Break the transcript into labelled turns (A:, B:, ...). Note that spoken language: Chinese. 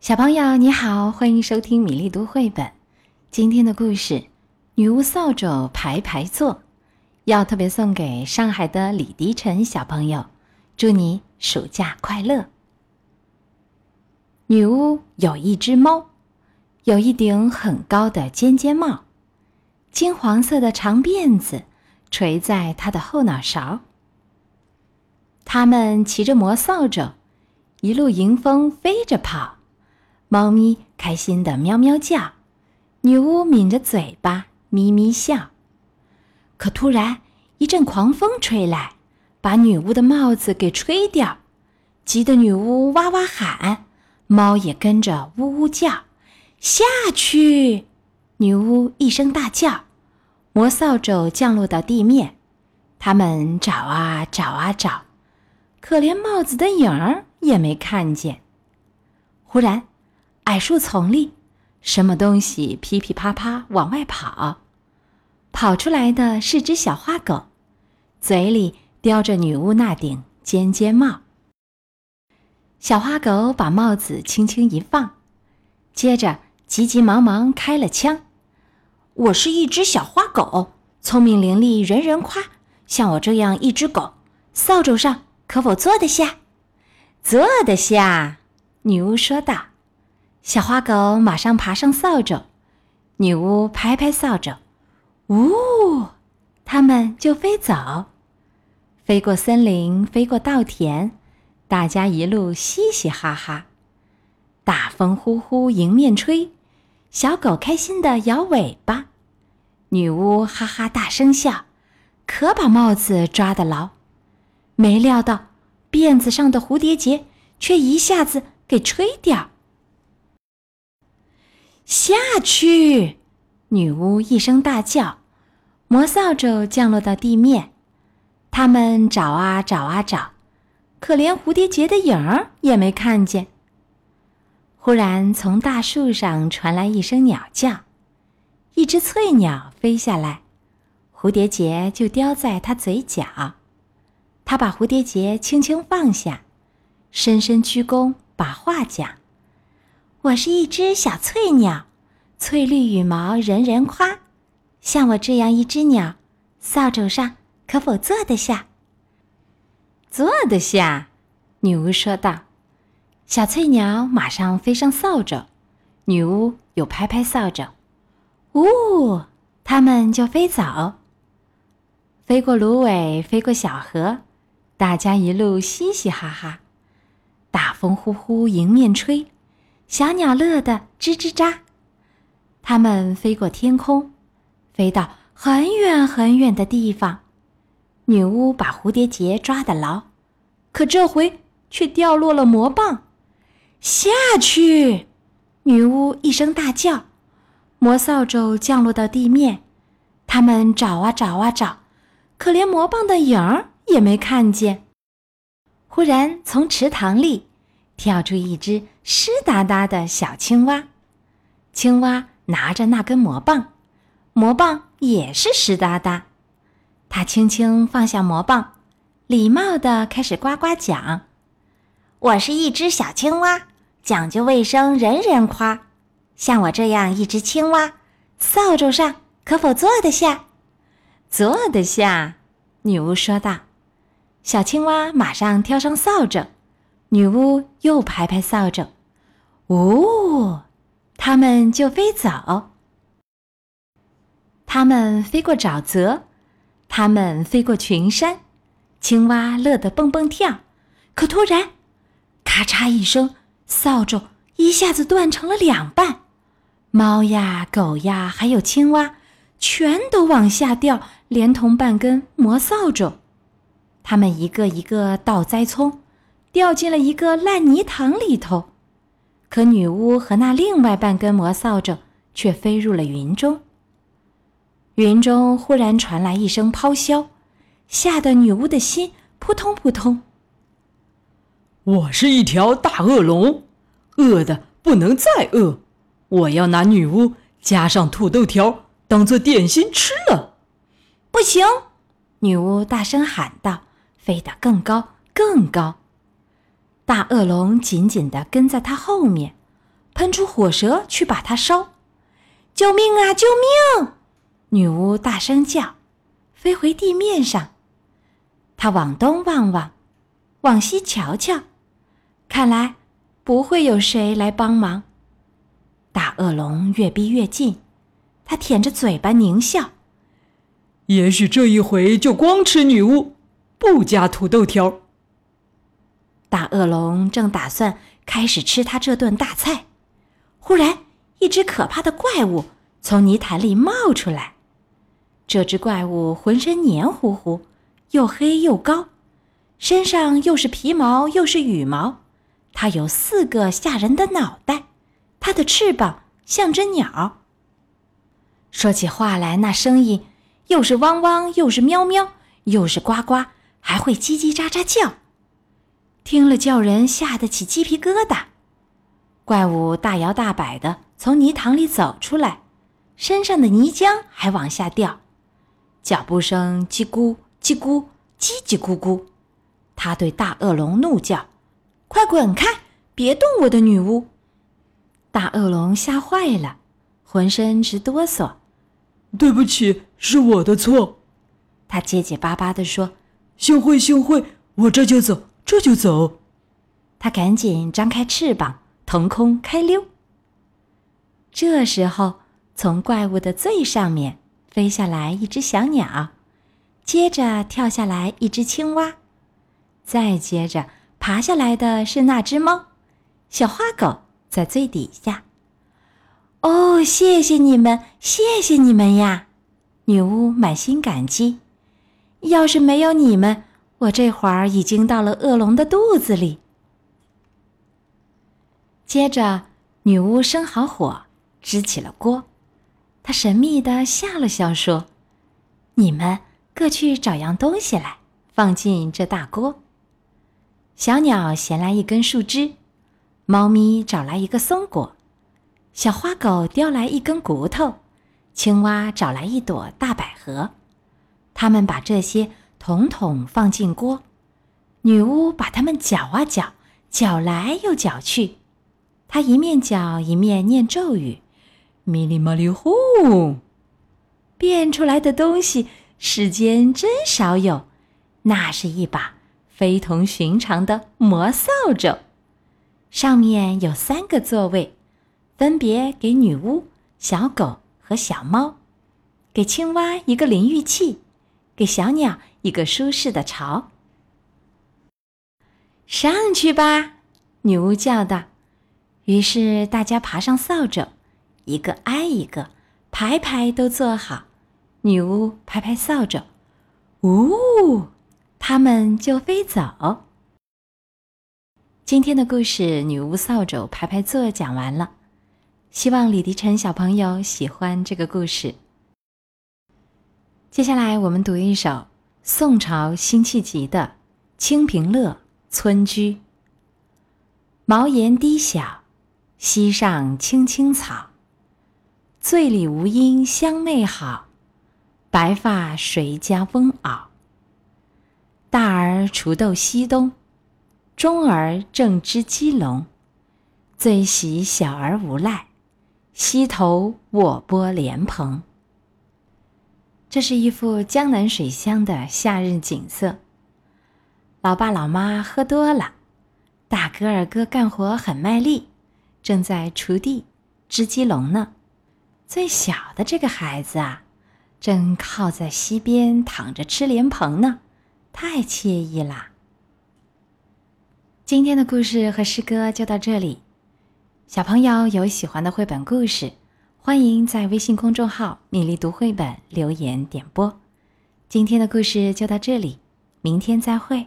A: 小朋友你好，欢迎收听米粒读绘本。今天的故事《女巫扫帚排排坐》，要特别送给上海的李迪晨小朋友，祝你暑假快乐。女巫有一只猫，有一顶很高的尖尖帽，金黄色的长辫子垂在她的后脑勺。他们骑着魔扫帚，一路迎风飞着跑。猫咪开心的喵喵叫，女巫抿着嘴巴咪咪笑。可突然一阵狂风吹来，把女巫的帽子给吹掉，急得女巫哇哇喊，猫也跟着呜呜叫。下去！女巫一声大叫，魔扫帚降落到地面。他们找啊找啊找，可连帽子的影儿也没看见。忽然。矮树丛里，什么东西噼噼啪啪往外跑？跑出来的是只小花狗，嘴里叼着女巫那顶尖尖帽。小花狗把帽子轻轻一放，接着急急忙忙开了枪：“我是一只小花狗，聪明伶俐，人人夸。像我这样一只狗，扫帚上可否坐得下？”“坐得下。”女巫说道。小花狗马上爬上扫帚，女巫拍拍扫帚，呜，它们就飞走，飞过森林，飞过稻田，大家一路嘻嘻哈哈。大风呼呼迎面吹，小狗开心的摇尾巴，女巫哈哈大声笑，可把帽子抓得牢。没料到辫子上的蝴蝶结却一下子给吹掉。下去！女巫一声大叫，魔扫帚降落到地面。他们找啊找啊找，可连蝴蝶结的影儿也没看见。忽然，从大树上传来一声鸟叫，一只翠鸟飞下来，蝴蝶结就叼在它嘴角。它把蝴蝶结轻轻放下，深深鞠躬，把话讲。我是一只小翠鸟，翠绿羽毛人人夸。像我这样一只鸟，扫帚上可否坐得下？坐得下，女巫说道。小翠鸟马上飞上扫帚，女巫又拍拍扫帚，呜，它们就飞走。飞过芦苇，飞过小河，大家一路嘻嘻哈哈。大风呼呼迎面吹。小鸟乐得吱吱喳，它们飞过天空，飞到很远很远的地方。女巫把蝴蝶结抓得牢，可这回却掉落了魔棒。下去！女巫一声大叫，魔扫帚降落到地面。他们找啊找啊找，可连魔棒的影儿也没看见。忽然，从池塘里。跳出一只湿哒哒的小青蛙，青蛙拿着那根魔棒，魔棒也是湿哒哒。它轻轻放下魔棒，礼貌地开始呱呱讲：“我是一只小青蛙，讲究卫生，人人夸。像我这样一只青蛙，扫帚上可否坐得下？”“坐得下。”女巫说道。小青蛙马上跳上扫帚。女巫又拍拍扫帚，呜，它们就飞走。它们飞过沼泽，它们飞过群山，青蛙乐得蹦蹦跳。可突然，咔嚓一声，扫帚一下子断成了两半，猫呀、狗呀，还有青蛙，全都往下掉，连同半根魔扫帚。它们一个一个倒栽葱。掉进了一个烂泥塘里头，可女巫和那另外半根魔扫帚却飞入了云中。云中忽然传来一声咆哮，吓得女巫的心扑通扑通。
B: 我是一条大恶龙，饿的不能再饿，我要拿女巫加上土豆条当做点心吃了。
A: 不行！女巫大声喊道，飞得更高更高。大恶龙紧紧地跟在他后面，喷出火舌去把它烧。救命啊！救命！女巫大声叫，飞回地面上。她往东望望，往西瞧瞧，看来不会有谁来帮忙。大恶龙越逼越近，他舔着嘴巴狞笑。
B: 也许这一回就光吃女巫，不加土豆条。
A: 大恶龙正打算开始吃他这顿大菜，忽然一只可怕的怪物从泥潭里冒出来。这只怪物浑身黏糊糊，又黑又高，身上又是皮毛又是羽毛。它有四个吓人的脑袋，它的翅膀像只鸟。说起话来，那声音又是汪汪，又是喵喵，又是呱呱，还会叽叽喳喳叫。听了叫人吓得起鸡皮疙瘩。怪物大摇大摆地从泥塘里走出来，身上的泥浆还往下掉，脚步声叽咕叽咕叽叽咕咕。他对大恶龙怒叫：“快滚开！别动我的女巫！”大恶龙吓坏了，浑身直哆嗦。
B: “对不起，是我的错。”
A: 他结结巴巴地说。
B: “幸会，幸会，我这就走。”这就走，
A: 他赶紧张开翅膀，腾空开溜。这时候，从怪物的最上面飞下来一只小鸟，接着跳下来一只青蛙，再接着爬下来的是那只猫，小花狗在最底下。哦，谢谢你们，谢谢你们呀！女巫满心感激。要是没有你们，我这会儿已经到了恶龙的肚子里。接着，女巫生好火，支起了锅。她神秘的笑了笑，说：“你们各去找样东西来，放进这大锅。”小鸟衔来一根树枝，猫咪找来一个松果，小花狗叼来一根骨头，青蛙找来一朵大百合。他们把这些。统统放进锅，女巫把它们搅啊搅，搅来又搅去。她一面搅一面念咒语：“咪哩嘛哩呼。”变出来的东西世间真少有，那是一把非同寻常的魔扫帚，上面有三个座位，分别给女巫、小狗和小猫，给青蛙一个淋浴器，给小鸟。一个舒适的巢，上去吧！女巫叫道。于是大家爬上扫帚，一个挨一个，排排都坐好。女巫拍拍扫帚，呜，他们就飞走。今天的故事《女巫扫帚排排坐》讲完了，希望李迪晨小朋友喜欢这个故事。接下来我们读一首。宋朝辛弃疾的《清平乐·村居》：茅檐低小，溪上青青草。醉里吴音相媚好，白发谁家翁媪？大儿锄豆溪东，中儿正织鸡笼。最喜小儿无赖，溪头卧剥莲蓬。这是一幅江南水乡的夏日景色。老爸老妈喝多了，大哥二哥干活很卖力，正在锄地、织鸡笼呢。最小的这个孩子啊，正靠在溪边躺着吃莲蓬呢，太惬意啦。今天的故事和诗歌就到这里。小朋友有喜欢的绘本故事。欢迎在微信公众号“米粒读绘本”留言点播。今天的故事就到这里，明天再会。